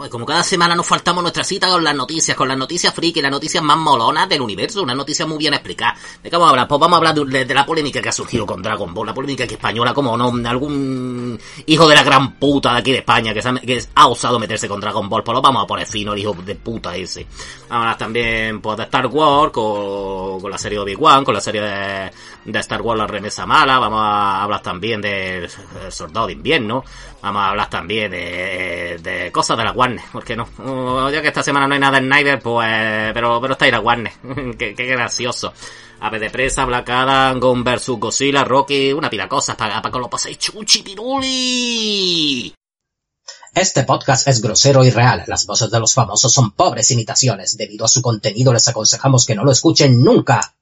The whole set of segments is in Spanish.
Joder, como cada semana nos faltamos nuestra cita con las noticias, con las noticias friki, las noticias más molonas del universo, una noticia muy bien explicada. ¿De qué vamos a hablar? Pues vamos a hablar de, la polémica que ha surgido con Dragon Ball, la polémica que española, como no, algún hijo de la gran puta de aquí de España que, se ha, que ha osado meterse con Dragon Ball, pues lo vamos a poner fino, el hijo de puta ese. Vamos a hablar también pues, de Star Wars, con, con la serie Obi-Wan, con la serie de, de Star Wars La Remesa Mala, vamos a hablar también de, de Soldado de Invierno, vamos a hablar también de, de cosas de la Warner, porque no, ya que esta semana no hay nada en Snyder, pues, pero, pero está ahí la Warner, qué, qué gracioso. Ave de presa, Black Adam, Gon vs Godzilla, Rocky, una pila cosas para pa que lo paséis chuchi piruli. Este podcast es grosero y real. Las voces de los famosos son pobres imitaciones. Debido a su contenido les aconsejamos que no lo escuchen nunca.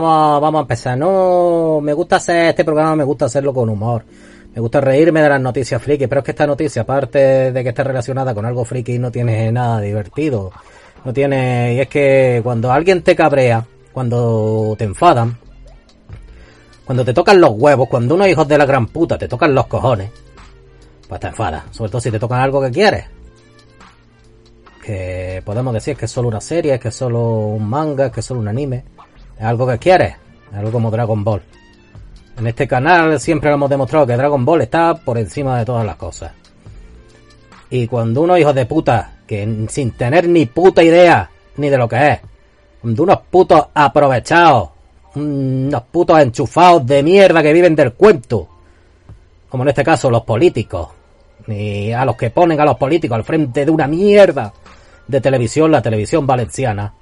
Vamos, vamos a empezar. No, me gusta hacer este programa, me gusta hacerlo con humor. Me gusta reírme de las noticias friki, pero es que esta noticia, aparte de que esté relacionada con algo friki, no tiene nada divertido. No tiene, y es que cuando alguien te cabrea, cuando te enfadan, cuando te tocan los huevos, cuando unos hijos de la gran puta te tocan los cojones, pues te enfadas. Sobre todo si te tocan algo que quieres. Que podemos decir que es solo una serie, que es solo un manga, que es solo un anime. Es algo que quieres, es algo como Dragon Ball. En este canal siempre hemos demostrado que Dragon Ball está por encima de todas las cosas. Y cuando unos hijos de puta, que sin tener ni puta idea ni de lo que es, cuando unos putos aprovechados, unos putos enchufados de mierda que viven del cuento, como en este caso los políticos, y a los que ponen a los políticos al frente de una mierda de televisión, la televisión valenciana,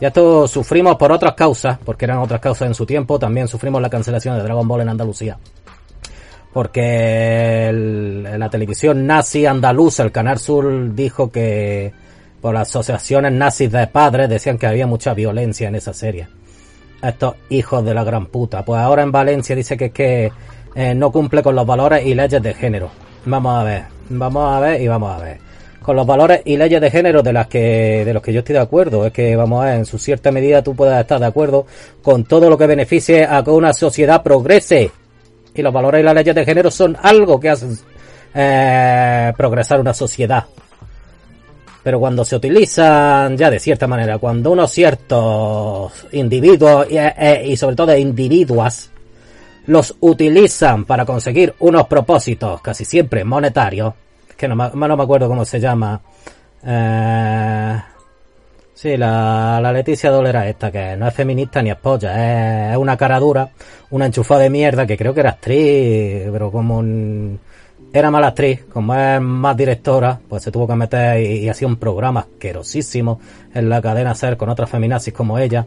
ya esto sufrimos por otras causas, porque eran otras causas en su tiempo. También sufrimos la cancelación de Dragon Ball en Andalucía. Porque el, la televisión nazi andaluza, el Canal Sur, dijo que por asociaciones nazis de padres decían que había mucha violencia en esa serie. Estos hijos de la gran puta. Pues ahora en Valencia dice que es que eh, no cumple con los valores y leyes de género. Vamos a ver, vamos a ver y vamos a ver con los valores y leyes de género de las que de los que yo estoy de acuerdo. Es que vamos a ver, en su cierta medida tú puedas estar de acuerdo con todo lo que beneficie a que una sociedad progrese. Y los valores y las leyes de género son algo que hacen eh, progresar una sociedad. Pero cuando se utilizan ya de cierta manera cuando unos ciertos individuos y, eh, y sobre todo individuas los utilizan para conseguir unos propósitos casi siempre monetarios que no, no me acuerdo cómo se llama. Eh, sí, la, la Leticia Dolera esta, que no es feminista ni es polla, es, una cara dura, una enchufada de mierda que creo que era actriz, pero como era mala actriz, como es más directora, pues se tuvo que meter y, y hacía un programa asquerosísimo en la cadena SER con otras feminazis como ella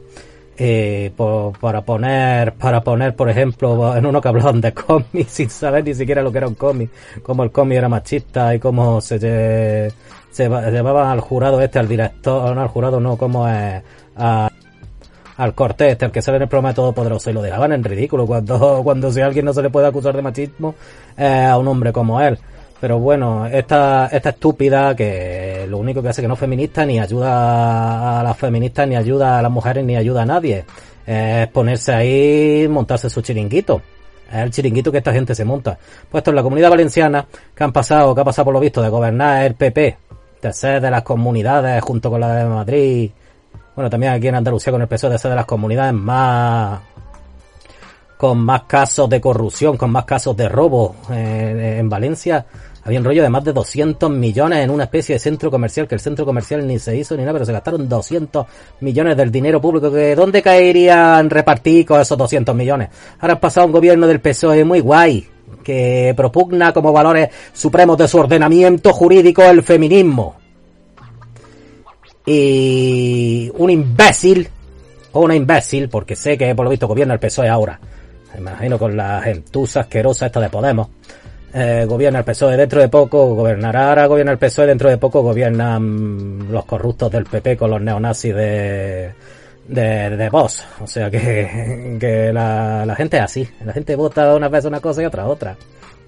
eh, por, para poner, para poner, por ejemplo, en uno que hablaban de cómics sin saber ni siquiera lo que era un cómic, como el cómic era machista y cómo se, se llevaban al jurado este, al director, no al jurado no, como es, a, al este, el que sale en el programa de Todopoderoso, y lo dejaban en ridículo cuando, cuando si a alguien no se le puede acusar de machismo, eh, a un hombre como él. Pero bueno, esta, esta estúpida que lo único que hace que no feminista ni ayuda a las feministas, ni ayuda a las mujeres, ni ayuda a nadie. Es ponerse ahí, montarse su chiringuito. Es el chiringuito que esta gente se monta. Puesto en la comunidad valenciana, que han pasado, que ha pasado por lo visto de gobernar el PP, de ser de las comunidades junto con la de Madrid, bueno, también aquí en Andalucía con el PSOE de ser de las comunidades más con más casos de corrupción, con más casos de robo eh, en Valencia, Había un rollo de más de 200 millones en una especie de centro comercial, que el centro comercial ni se hizo ni nada, pero se gastaron 200 millones del dinero público. que ¿Dónde caerían repartir con esos 200 millones? Ahora ha pasado un gobierno del PSOE muy guay, que propugna como valores supremos de su ordenamiento jurídico el feminismo. Y un imbécil, o una imbécil, porque sé que por lo visto gobierna el PSOE ahora, me imagino con la gentuza asquerosa esta de Podemos, eh, gobierna el PSOE dentro de poco, gobernará ahora, gobierna el PSOE dentro de poco, gobiernan los corruptos del PP con los neonazis de, de, de Vox. O sea que, que la, la gente es así, la gente vota una vez una cosa y otra otra,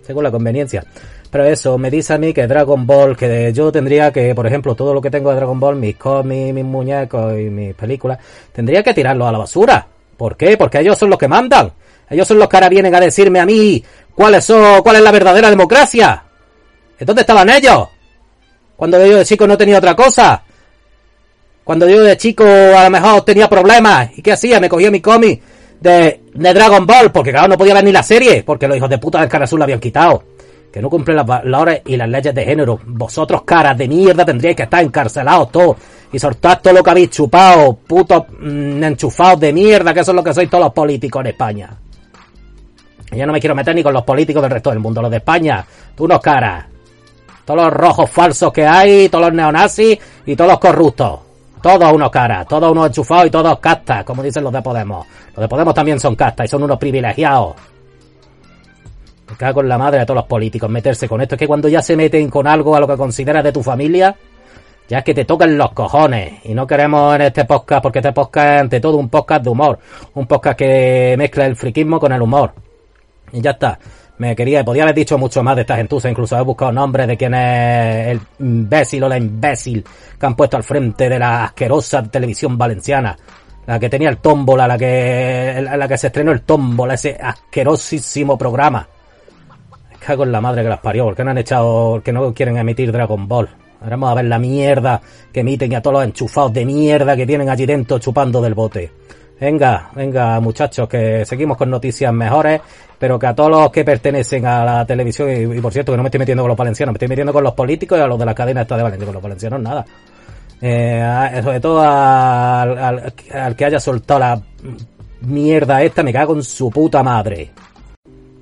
según la conveniencia. Pero eso, me dice a mí que Dragon Ball, que yo tendría que, por ejemplo, todo lo que tengo de Dragon Ball, mis cómics, mis muñecos y mis películas, tendría que tirarlo a la basura. ¿Por qué? Porque ellos son los que mandan. Ellos son los que ahora vienen a decirme a mí cuáles son, cuál es la verdadera democracia. ¿Dónde estaban ellos? Cuando yo de chico no tenía otra cosa. Cuando yo de chico a lo mejor tenía problemas. ¿Y qué hacía? Me cogía mi cómic de, Dragon Ball, porque claro, no podía ver ni la serie, porque los hijos de puta del cara azul la habían quitado. Que no cumple las valores y las leyes de género. Vosotros, caras de mierda, tendríais que estar encarcelados todos. Y soltar todo lo que habéis chupado, putos mm, enchufados de mierda, que eso es lo que sois todos los políticos en España. Yo no me quiero meter ni con los políticos del resto del mundo, los de España. Tú no caras. Todos los rojos falsos que hay, todos los neonazis y todos los corruptos. Todos unos caras, todos unos enchufados y todos castas, como dicen los de Podemos. Los de Podemos también son castas y son unos privilegiados. Me cago en la madre de todos los políticos meterse con esto. Es que cuando ya se meten con algo a lo que consideras de tu familia, ya es que te tocan los cojones. Y no queremos en este podcast, porque este podcast es ante todo un podcast de humor. Un podcast que mezcla el friquismo con el humor. Y ya está. Me quería, podía haber dicho mucho más de esta gentuza, incluso haber buscado nombres de quién es el imbécil o la imbécil que han puesto al frente de la asquerosa televisión valenciana. La que tenía el tómbola, la que, la que se estrenó el tómbola, ese asquerosísimo programa. Me cago en la madre que las parió, porque no han echado, que no quieren emitir Dragon Ball. Ahora vamos a ver la mierda que emiten y a todos los enchufados de mierda que tienen allí dentro chupando del bote. Venga, venga muchachos, que seguimos con noticias mejores, pero que a todos los que pertenecen a la televisión, y, por cierto que no me estoy metiendo con los valencianos, me estoy metiendo con los políticos y a los de la cadena esta de Valencia, con los valencianos nada. Eh, a- sobre todo al, que haya soltado la mierda esta, me cago en su puta madre.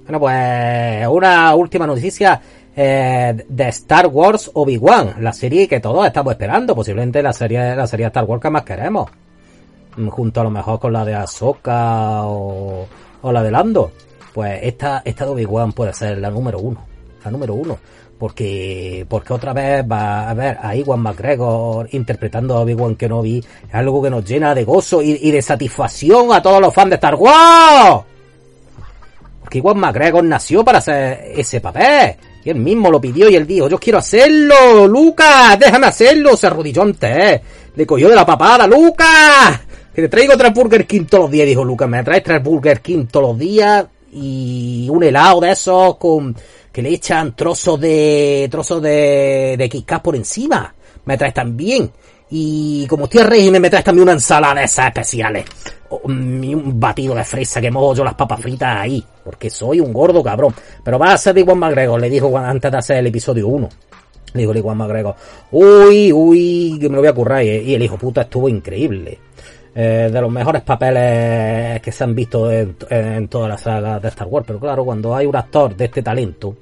Bueno, pues una última noticia eh, de Star Wars Obi-Wan, la serie que todos estamos esperando, posiblemente la serie, la serie Star Wars que más queremos junto a lo mejor con la de Ahsoka o, o la de Lando. Pues esta, esta de Obi-Wan puede ser la número uno. La número uno. Porque, porque otra vez va a ver a Iwan McGregor interpretando a Obi-Wan Kenobi. Es algo que nos llena de gozo y, de satisfacción a todos los fans de Star Wars. Porque Iwan McGregor nació para hacer ese papel. Y él mismo lo pidió y él dijo, yo quiero hacerlo, Lucas, déjame hacerlo. Se arrodilló ante él. Le cogió de la papada, Lucas. Que te traigo tres Burger King todos los días, dijo Lucas. Me traes tres Burger King todos los días y un helado de esos con que le echan trozos de trozos de, de Kit por encima. Me traes también. Y como estoy a régimen, me traes también una ensalada de esas especiales. Mm, y un batido de fresa que mojo yo las papas fritas ahí. Porque soy un gordo cabrón. Pero va a ser de Iwan McGregor, le dijo antes de hacer el episodio 1. Le dijo Iwan McGregor, uy, uy, que me lo voy a currar. Y el hijo puta estuvo increíble. Eh, de los mejores papeles que se han visto en, en toda la saga de Star Wars. Pero claro, cuando hay un actor de este talento,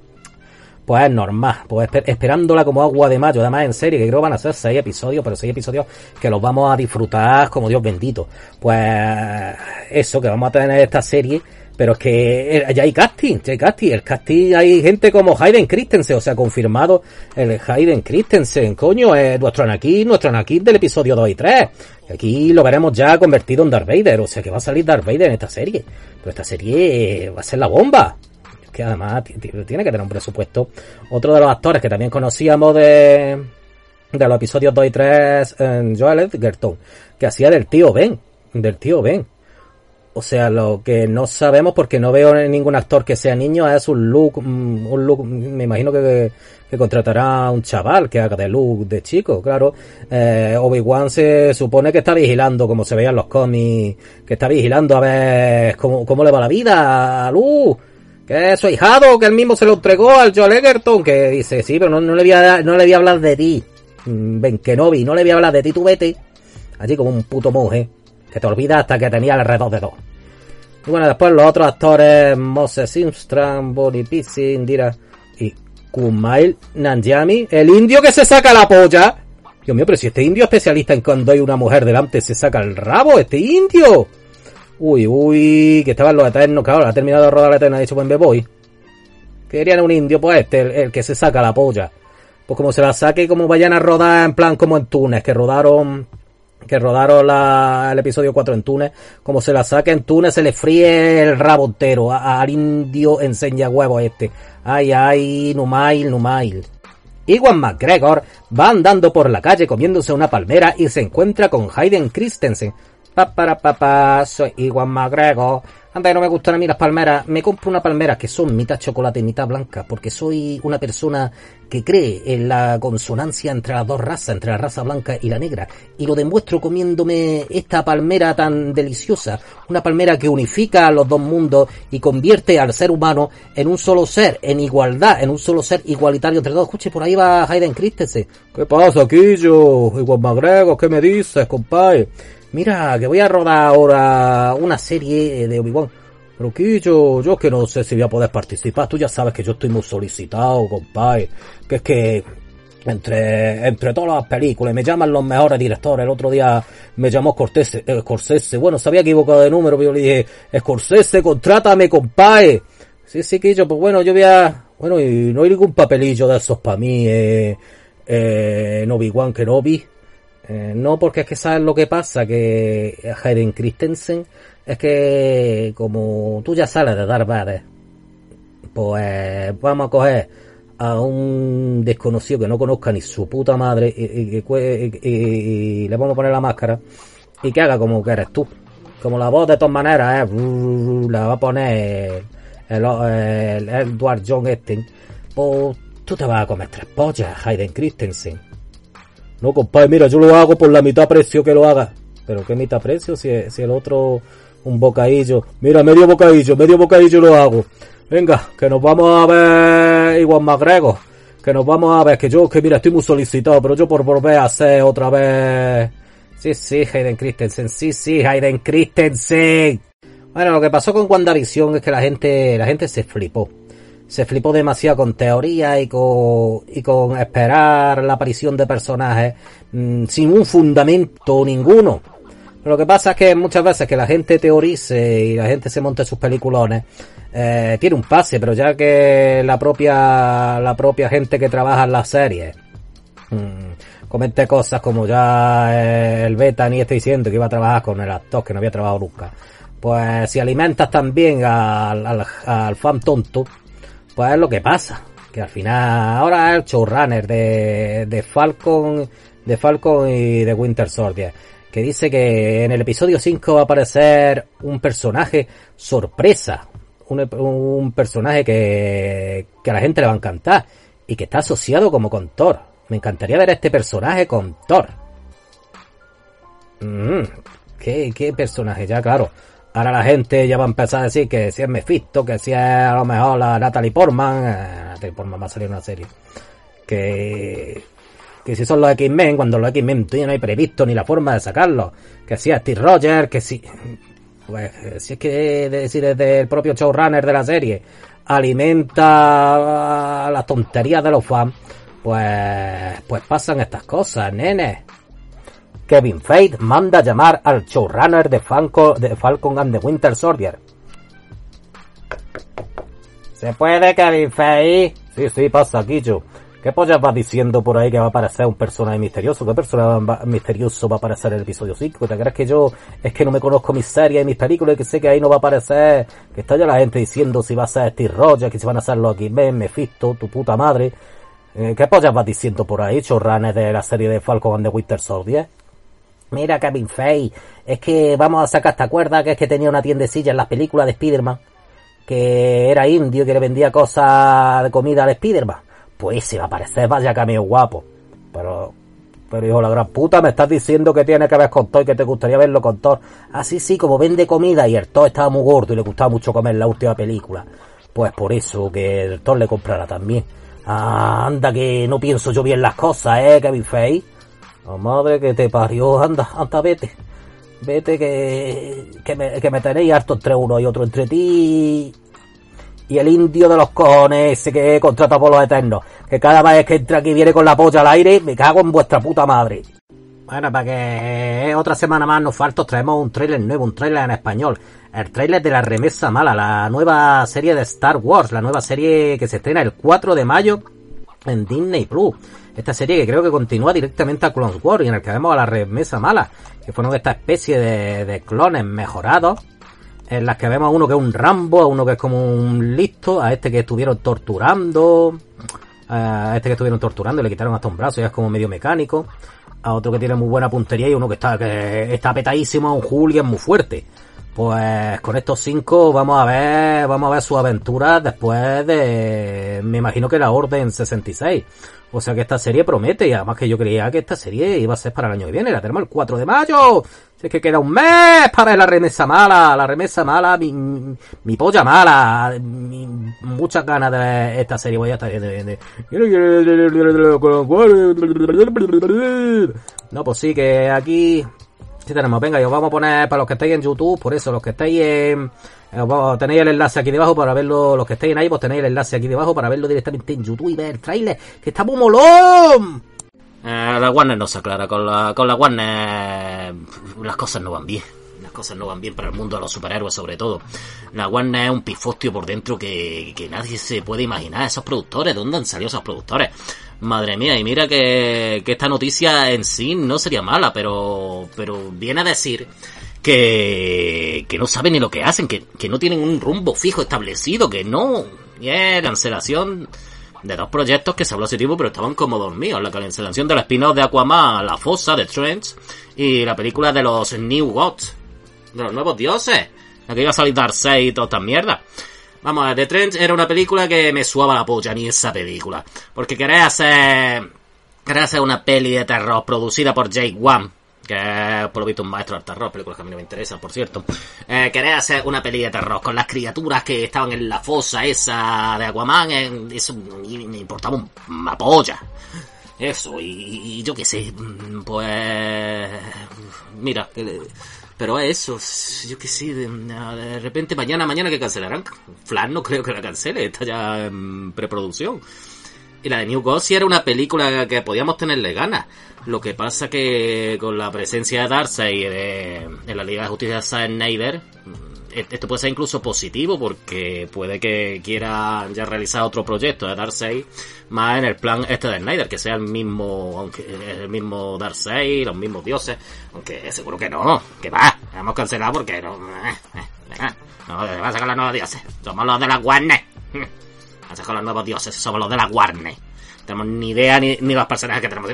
pues es normal, pues esper- esperándola como agua de mayo, además en serie, que creo van a ser seis episodios, pero seis episodios que los vamos a disfrutar como Dios bendito. Pues eso, que vamos a tener esta serie, pero es que eh, ya hay casting, ya hay casting, el casting hay gente como Hayden Christensen, o sea, confirmado el Hayden Christensen, coño, es nuestro Anakin, nuestro Anakin del episodio 2 y 3. Y aquí lo veremos ya convertido en Darth Vader, o sea que va a salir Darth Vader en esta serie. Pero esta serie eh, va a ser la bomba que además ti- ti- tiene que tener un presupuesto. Otro de los actores que también conocíamos de, de los episodios 2 y 3, eh, Joel Edgerton, que hacía del tío Ben, del tío Ben. O sea, lo que no sabemos porque no veo ningún actor que sea niño es un look, mm, un look, me imagino que, contratará a un chaval que haga de look de chico, claro. Eh, Obi-Wan se supone que está vigilando, como se veía en los cómics, que está vigilando a ver cómo, cómo le va la vida a Luke, Que es su hijado, que él mismo se lo entregó al Joel Egerton, que dice, sí, pero no, no le voy a, no le voy a hablar de ti. Mm, que no vi, no le voy a hablar de ti, tú vete. Allí como un puto monje, que te olvida hasta que tenía alrededor de dos. Y bueno, después los otros actores, Moses Simstram, Bonnie Pizzi, Indira y Kumail Nanjiani, el indio que se saca la polla. Dios mío, pero si este indio es especialista en cuando hay una mujer delante se saca el rabo, este indio. Uy, uy, que estaban los eternos, claro, ha terminado de rodar la eterna, ha dicho, pues me voy. Querían un indio, pues este, el, el que se saca la polla. Pues como se la saque, como vayan a rodar en plan como en Túnez, que rodaron que rodaron la, el episodio 4 en Túnez, como se la saque en Túnez, se le fríe el rabo entero al indio enseña huevo este. Ay, ay, Numail, Numail. Iwan McGregor va andando por la calle comiéndose una palmera y se encuentra con Hayden Christensen. Pa, para, pa, pa, soy Iwan McGregor. Anda, no me gustan a mí las palmeras. Me compro una palmera que son mitad chocolate y mitad blanca, porque soy una persona que cree en la consonancia entre las dos razas, entre la raza blanca y la negra. Y lo demuestro comiéndome esta palmera tan deliciosa. Una palmera que unifica a los dos mundos y convierte al ser humano en un solo ser, en igualdad, en un solo ser igualitario entre todos. Escuche, por ahí va Hayden Christensen. ¿Qué pasa, Quillo? Igual McGregor, ¿qué me dices, compadre? Mira, que voy a rodar ahora una serie de Obi-Wan. Pero Quillo, yo es que no sé si voy a poder participar. Tú ya sabes que yo estoy muy solicitado, compadre. Que es que entre, entre todas las películas me llaman los mejores directores. El otro día me llamó Scorsese, eh. Bueno, se había equivocado de número, pero yo le dije, Scorsese, contrátame, compadre. Sí, sí, Quillo, pues bueno, yo voy a... Bueno, y no hay ningún papelillo de esos para mí, eh, eh, en Obi-Wan Kenobi. Eh, no, porque es que sabes lo que pasa, que Hayden Christensen es que como tú ya sales de Darth Vader, pues vamos a coger a un desconocido que no conozca ni su puta madre y, le vamos a poner la máscara y que haga como que tú. Como la voz de todas maneras, eh, la va a poner el, el, el Edward John este, pues tú te vas a comer tres pollas, Hayden Christensen. No, compadre, mira, yo lo hago por la mitad precio que lo haga. Pero ¿qué mitad precio? Si, si el otro un bocadillo. Mira, medio bocadillo, medio bocadillo lo hago. Venga, que nos vamos a ver igual McGregor. Que nos vamos a ver, que yo, que mira, estoy muy solicitado, pero yo por volver a hacer otra vez... Sí, sí, Hayden Christensen, sí, sí, Hayden Christensen. Bueno, lo que pasó con WandaVision es que la gente, la gente se flipó. Se flipó demasiado con teoría y con, y con esperar la aparición de personajes mm, sin un fundamento ninguno. Lo que pasa es que muchas veces que la gente teorice y la gente se monte sus peliculones, eh, tiene un pase, pero ya que la propia, la propia gente que trabaja en las series, mm, comente cosas como ya el beta ni está diciendo que iba a trabajar con el actor que no había trabajado nunca. Pues si alimentas también al, al, al fan tonto, pues es lo que pasa. Que al final, ahora es el showrunner de, de Falcon, de Falcon y de Winter Soldier. Que dice que en el episodio 5 va a aparecer un personaje sorpresa. Un, un personaje que, que a la gente le va a encantar. Y que está asociado como con Thor. Me encantaría ver a este personaje con Thor. Mm, ¿qué, ¿Qué personaje? Ya, claro. Ahora la gente ya va a empezar a decir que si es Mephisto, que si es a lo mejor la Natalie Portman, eh, Natalie Portman va a salir una serie. Que, que si son los X-Men, cuando los X-Men todavía no hay previsto ni la forma de sacarlos. Que si es Steve Rogers, que si, pues, eh, si es que de decir desde el propio showrunner de la serie alimenta las tonterías de los fans, pues, pues pasan estas cosas, nene. Kevin Feige manda llamar al showrunner de, de Falcon and the Winter Soldier. ¿Se puede, Kevin Feige? Sí, sí, pasa aquí, yo. ¿Qué pollas vas diciendo por ahí que va a aparecer un personaje misterioso? ¿Qué personaje va- misterioso va a aparecer en el episodio 5? ¿Te crees que yo es que no me conozco mis series y mis películas y que sé que ahí no va a aparecer? Que está ya la gente diciendo si va a ser Steve Rogers, que si van a ser los X-Men, Mephisto, tu puta madre. Eh, ¿Qué pollas vas diciendo por ahí, showrunner de la serie de Falcon and the Winter Soldier? Mira, Kevin Feige, es que vamos a sacar esta cuerda que es que tenía una tiendecilla en las películas de Spider-Man, que era indio que le vendía cosas de comida al Spider-Man. Pues se va a parecer, vaya cameo guapo. Pero, pero hijo la gran puta, me estás diciendo que tiene que ver con Thor y que te gustaría verlo con Thor. Ah, sí, como vende comida y el Thor estaba muy gordo y le gustaba mucho comer la última película. Pues por eso que el Thor le comprará también. Ah, anda que no pienso yo bien las cosas, eh, Kevin Feige. Oh, madre que te parió, anda, anda, vete. Vete que, que, me, que me tenéis harto entre uno y otro, entre ti y el indio de los cojones ese que contrata por los eternos. Que cada vez que entra aquí viene con la polla al aire, me cago en vuestra puta madre. Bueno, para que otra semana más nos falta, traemos un trailer nuevo, un trailer en español. El trailer de la remesa mala, la nueva serie de Star Wars, la nueva serie que se estrena el 4 de mayo en Disney Plus. Esta serie que creo que continúa directamente a Clone Wars y en el que vemos a la remesa mala, que fueron esta especie de, de clones mejorados en las que vemos a uno que es un Rambo, a uno que es como un listo, a este que estuvieron torturando, a este que estuvieron torturando le quitaron hasta un brazo y es como medio mecánico, a otro que tiene muy buena puntería y uno que está, que está petadísimo, un Julian muy fuerte. Pues con estos cinco vamos a ver, vamos a ver su aventura después de, me imagino que la Orden 66. O sea que esta serie promete y además que yo creía que esta serie iba a ser para el año que viene, la tenemos el 4 de mayo. Si es que queda un mes para la remesa mala, la remesa mala, mi, mi polla mala, mi, muchas ganas de esta serie. Voy a estar... No, pues sí, que aquí Sí tenemos, venga, y os vamos a poner para los que estáis en YouTube, por eso, los que estáis en... Tenéis el enlace aquí debajo para verlo, los que estáis en ahí, pues tenéis el enlace aquí debajo para verlo directamente en YouTube y ver el trailer, que está muy molón. Eh, la Warner no se aclara, con la, con la Warner las cosas no van bien. Las cosas no van bien para el mundo de los superhéroes sobre todo. La Warner es un pifostio por dentro que, que nadie se puede imaginar. Esos productores, ¿de dónde han salido esos productores? Madre mía, y mira que, que esta noticia en sí no sería mala, pero, pero viene a decir que, que no saben ni lo que hacen, que, que no tienen un rumbo fijo establecido, que no, y es cancelación de dos proyectos que se habló hace tiempo, pero estaban como dormidos. La cancelación de la spin-off de Aquaman, La Fosa, de Trench, y la película de los New Gods, de los nuevos dioses, la que iba a salir Darkseid y toda esta mierda. Vamos a ver, The Trench era una película que me suaba la polla, ni esa película. Porque quería hacer... Quería hacer una peli de terror producida por Jake Wan, que por lo visto un maestro del terror, películas que a mí no me interesan, por cierto. Eh, quería hacer una peli de terror con las criaturas que estaban en la fosa esa de Aquaman, eh, eso me importaba una polla. Eso, y, y yo qué sé, pues... Mira, pero eso, yo qué sé, de, de, repente mañana, mañana que cancelarán. Flan no creo que la cancele, está ya en preproducción. Y la de New Ghost era una película que podíamos tenerle ganas. Lo que pasa que con la presencia de Darkseid de, en la Liga de Justicia de Zack Snyder, esto puede ser incluso positivo porque puede que quiera ya realizar otro proyecto de Darkseid más en el plan este de Snyder, que sea el mismo, aunque el mismo Darkseid, los mismos dioses, aunque seguro que no, que va, hemos cancelado porque no, eh, eh, no, va a sacar los nuevos dioses, somos los de la Warner, va a sacar los nuevos dioses, somos los de la Warner. Tenemos ni idea ni, ni los personajes que tenemos.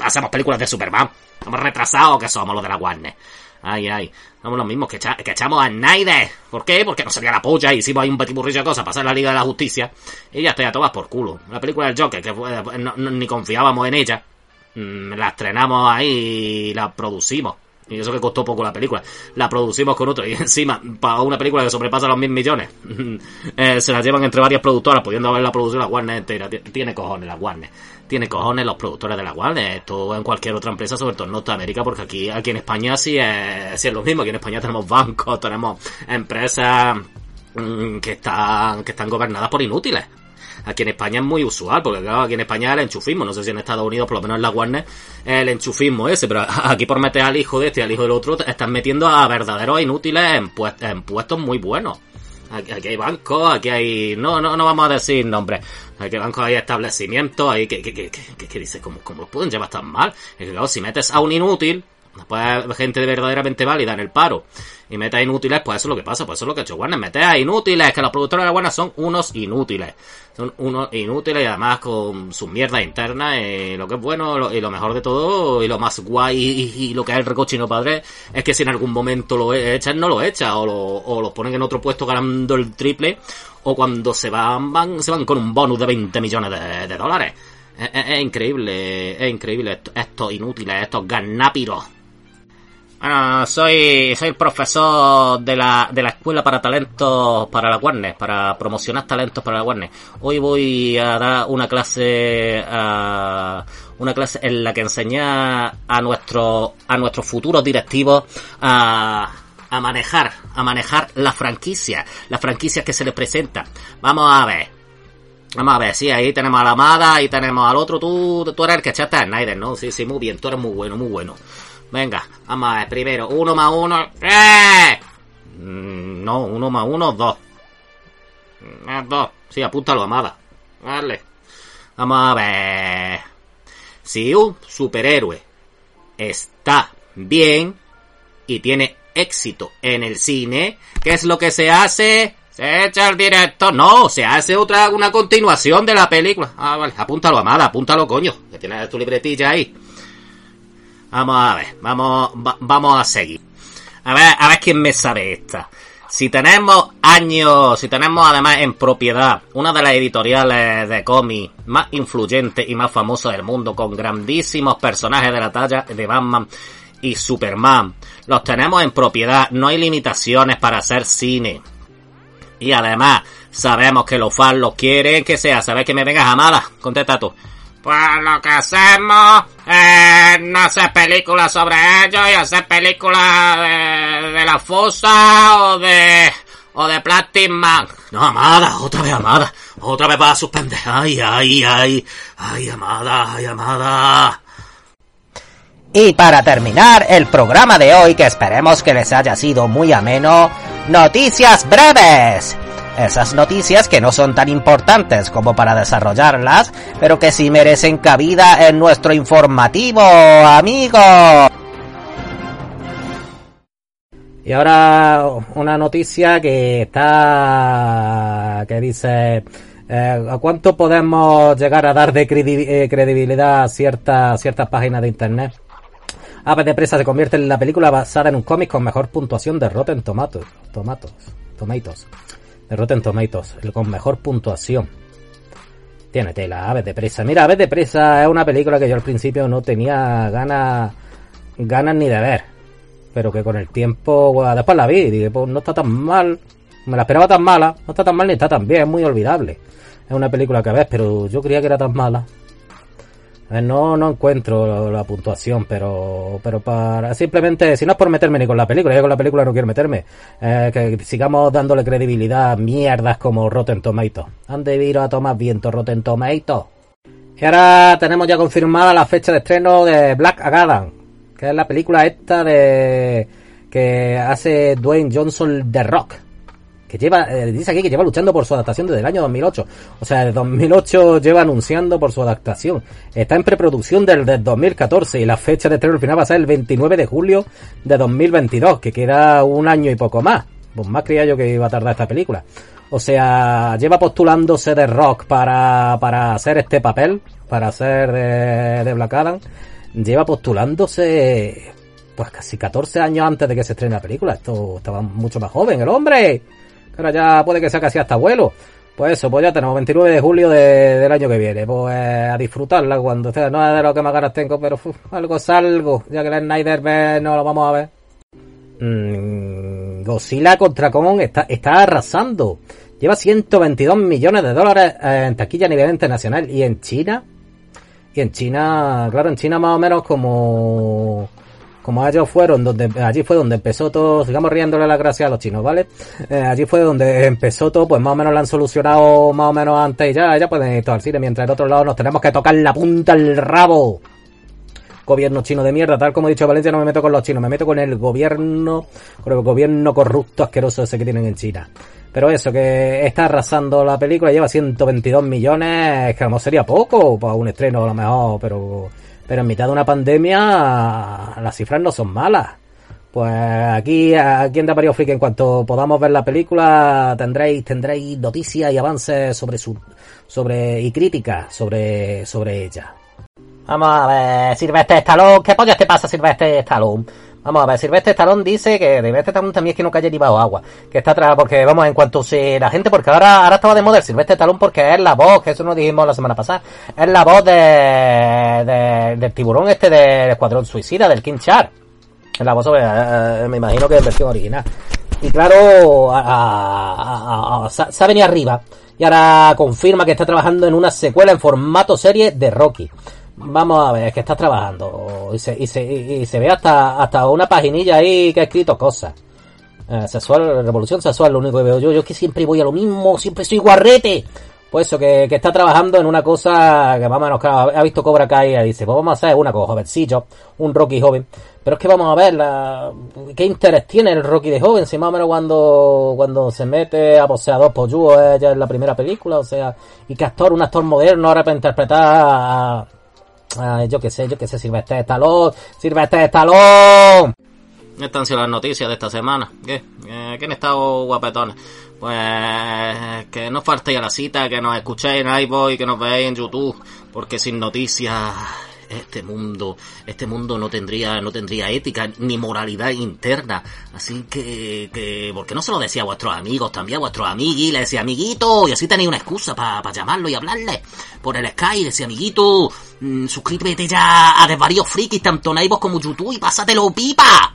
Hacemos películas de Superman. Estamos retrasados que somos los de la Warner. Ay, ay. Somos los mismos que, echa, que echamos a Snyder. ¿Por qué? Porque nos salía la polla y hicimos ahí un petiburrillo de cosas para hacer la Liga de la Justicia. Y ya estoy a todas por culo. La película del Joker, que no, no, ni confiábamos en ella. Mmm, la estrenamos ahí y la producimos. Y eso que costó poco la película. La producimos con otro. Y encima, para una película que sobrepasa los mil millones, eh, se la llevan entre varias productoras, pudiendo haber la producción la Warner entera. Tiene cojones la Warner. Tiene cojones los productores de la Warner. Esto en cualquier otra empresa, sobre todo en Norteamérica, porque aquí, aquí en España sí es, sí es lo mismo. Aquí en España tenemos bancos, tenemos empresas mmm, que están, que están gobernadas por inútiles. Aquí en España es muy usual, porque claro, aquí en España el enchufismo, no sé si en Estados Unidos, por lo menos en la Warner, el enchufismo ese, pero aquí por meter al hijo de este y al hijo del otro, están metiendo a verdaderos inútiles en, en puestos muy buenos. Aquí, aquí, hay bancos, aquí hay... No, no, no vamos a decir nombres. Aquí hay bancos, hay establecimientos, hay que, que, que, que, que dice, ¿cómo, ¿cómo pueden llevar tan mal? Que claro, si metes a un inútil, después gente verdaderamente válida en el paro, y metes a inútiles, pues eso es lo que pasa, pues eso es lo que ha hecho Warner, metes a inútiles, que los productores de Warner son unos inútiles, son unos inútiles y además con sus mierdas internas, y lo que es bueno y lo mejor de todo, y lo más guay y, lo que es el recochino padre, es que si en algún momento lo echan, no lo echan, o, lo, o los ponen en otro puesto ganando el triple, o cuando se van, van, se van con un bonus de 20 millones de, dólares. Es, increíble, es increíble estos inútiles, estos ganápiros Bueno, soy, soy el profesor de la, de la escuela para talentos para la Warner, para promocionar talentos para la Warner. Hoy voy a dar una clase, a, una clase en la que enseñar a nuestro, a nuestros futuros directivos a, a manejar, a manejar la franquicia, las franquicias que se les presentan. Vamos a ver. Vamos a ver, sí, ahí tenemos a la amada, ahí tenemos al otro, tú, tú eres el que echaste a Snyder, ¿no? Sí, sí, muy bien, tú eres muy bueno, muy bueno. Venga, vamos a ver, primero, uno más uno, ¡eh! Mm, No, uno más uno, dos. Ah, dos, sí, apúntalo, amada. Vale. Vamos a ver. Si un superhéroe está bien y tiene éxito en el cine, ¿qué es lo que se hace? Se echa el director. No, se hace otra, una continuación de la película. Ah, vale, apúntalo, amada, apúntalo, coño, que tienes tu libretilla ahí. Vamos a ver, vamos, va- vamos a seguir. A ver, a ver quién me sabe esta. Si tenemos años, si tenemos además en propiedad una de las editoriales de cómics más influyentes y más famosas del mundo, con grandísimos personajes de la talla de Batman y Superman, los tenemos en propiedad, no hay limitaciones para hacer cine. Y además, sabemos que los fans los quieren que sea. ¿Sabes que me vengas amada? Contesta tú. Pues lo que hacemos es no hacer películas sobre ellos y hacer películas de, la fosa o de o de Plastic Man. No, amada, otra vez amada. Otra vez para suspender. Ay, ay, ay. Ay, amada, ay, amada. Y para terminar el programa de hoy, que esperemos que les haya sido muy ameno, noticias breves. Esas noticias que no son tan importantes como para desarrollarlas, pero que sí merecen cabida en nuestro informativo, amigos. Y ahora una noticia que está que dice eh, ¿a cuánto podemos llegar a dar de eh, credibilidad a ciertas ciertas páginas de internet? Aves de presa se convierte en la película basada en un cómic con mejor puntuación de Rotten Tomatoes, Tomatoes, Tomatoes, de Rotten Tomatoes, el con mejor puntuación. Tiene tela, Aves de presa. Mira, Aves de presa es una película que yo al principio no tenía ganas ganas ni de ver pero que con el tiempo, bueno, después la vi y dije, pues no está tan mal, me la esperaba tan mala, no está tan mal ni está tan bien, es muy olvidable. Es una película que ves, pero yo creía que era tan mala. Ver, no, no encuentro la puntuación, pero, pero para, simplemente, si no es por meterme ni con la película, yo con la película no quiero meterme, eh, que sigamos dándole credibilidad a mierdas como Rotten Tomatoes. Han debido a tomar viento Rotten Tomatoes. Y ahora tenemos ya confirmada la fecha de estreno de Black Adam, que es la película esta de que hace Dwayne Johnson The Rock. Que lleva, eh, dice aquí que lleva luchando por su adaptación desde el año 2008. O sea, desde 2008 lleva anunciando por su adaptación. Está en preproducción desde el 2014 y la fecha de estreno al final va a ser el 29 de julio de 2022, que queda un año y poco más. Pues más creía yo que iba a tardar esta película. O sea, lleva postulándose de Rock para, para hacer este papel, para hacer de, de Black Adam. Lleva postulándose pues casi 14 años antes de que se estrene la película. Esto estaba mucho más joven, el hombre. Ahora ya puede que sea casi hasta abuelo. Pues eso, pues ya tenemos 29 de julio de- del año que viene. Pues a disfrutarla cuando sea. No es de lo que más ganas tengo, pero uf, algo es algo. Ya que el Snyder ve, no lo vamos a ver. Mm, Godzilla contra Kong está, está arrasando. Lleva 122 millones de dólares eh, en taquilla a nivel internacional. Y en China, y en China, claro, en China más o menos como como ellos fueron donde allí fue donde empezó todo, sigamos riéndole la gracia a los chinos, ¿vale? Eh, allí fue donde empezó todo, pues más o menos lo han solucionado más o menos antes y ya, ya pueden ir al cine, mientras en otro lado nos tenemos que tocar la punta al rabo. Gobierno chino de mierda, tal como he dicho Valencia, no me meto con los chinos, me meto con el gobierno, con el gobierno corrupto asqueroso ese que tienen en China. Pero eso, que está arrasando la película, lleva 122 millones, que a lo mejor sería poco para un estreno a lo mejor, pero, pero en mitad de una pandemia las cifras no son malas. Pues aquí, aquí en Dapario Freak, en cuanto podamos ver la película, tendréis, tendréis noticias y avances sobre su, sobre, y críticas sobre, sobre ella. Vamos a ver, Silvestre Stallone, ¿qué pollas te pasa, Silvestre Stallone? Vamos a ver, Silvestre Stallone dice que Silvestre Stallone también es que nunca haya llevado agua, que está atrás, porque vamos, en cuanto se la gente, porque ahora, ahora estaba de moda el Silvestre Stallone porque es la voz, que eso nos dijimos la semana pasada, es la voz de, de- del tiburón este del Escuadrón Suicida, del King Shark. La voz, eh, me imagino que es versión original. Y claro, a, a, se ha venido arriba y ahora confirma que está trabajando en una secuela en formato serie de Rocky. Vamos a ver, es que está trabajando y se, y se, y se ve hasta, hasta una paginilla ahí que ha escrito cosas. Eh, sexual, revolución sexual, lo único que veo yo, yo es que siempre voy a lo mismo, siempre soy guarrete. Pues eso, que, que está trabajando en una cosa que más o menos, claro, ha visto Cobra Kai y dice, pues vamos a hacer una cosa jovencillo, un Rocky joven. Pero es que vamos a ver qué interés tiene el Rocky de joven, si más o menos cuando, cuando se mete a poseador polludo ya en la primera película, o sea, y que actor, un actor moderno ahora para interpretar a, a yo qué sé, yo qué sé, Silvestre Stallone, Silvestre Stallone. Estas han sido las noticias de esta semana. ¿Qué? Eh, ¿Qué han estado guapetones? Pues que no faltéis a la cita, que nos escuchéis en iVoox, que nos veáis en YouTube, porque sin noticias este mundo, este mundo no tendría, no tendría ética ni moralidad interna. Así que, que, ¿por qué no se lo decía a vuestros amigos también, a vuestros amiguis? Le decía, amiguito, y así tenéis una excusa para llamarlo y hablarle por el Skype. Decía, amiguito, mmm, suscríbete ya a Desvaríos Frikis, tanto iVoox como YouTube, y pásatelo pipa.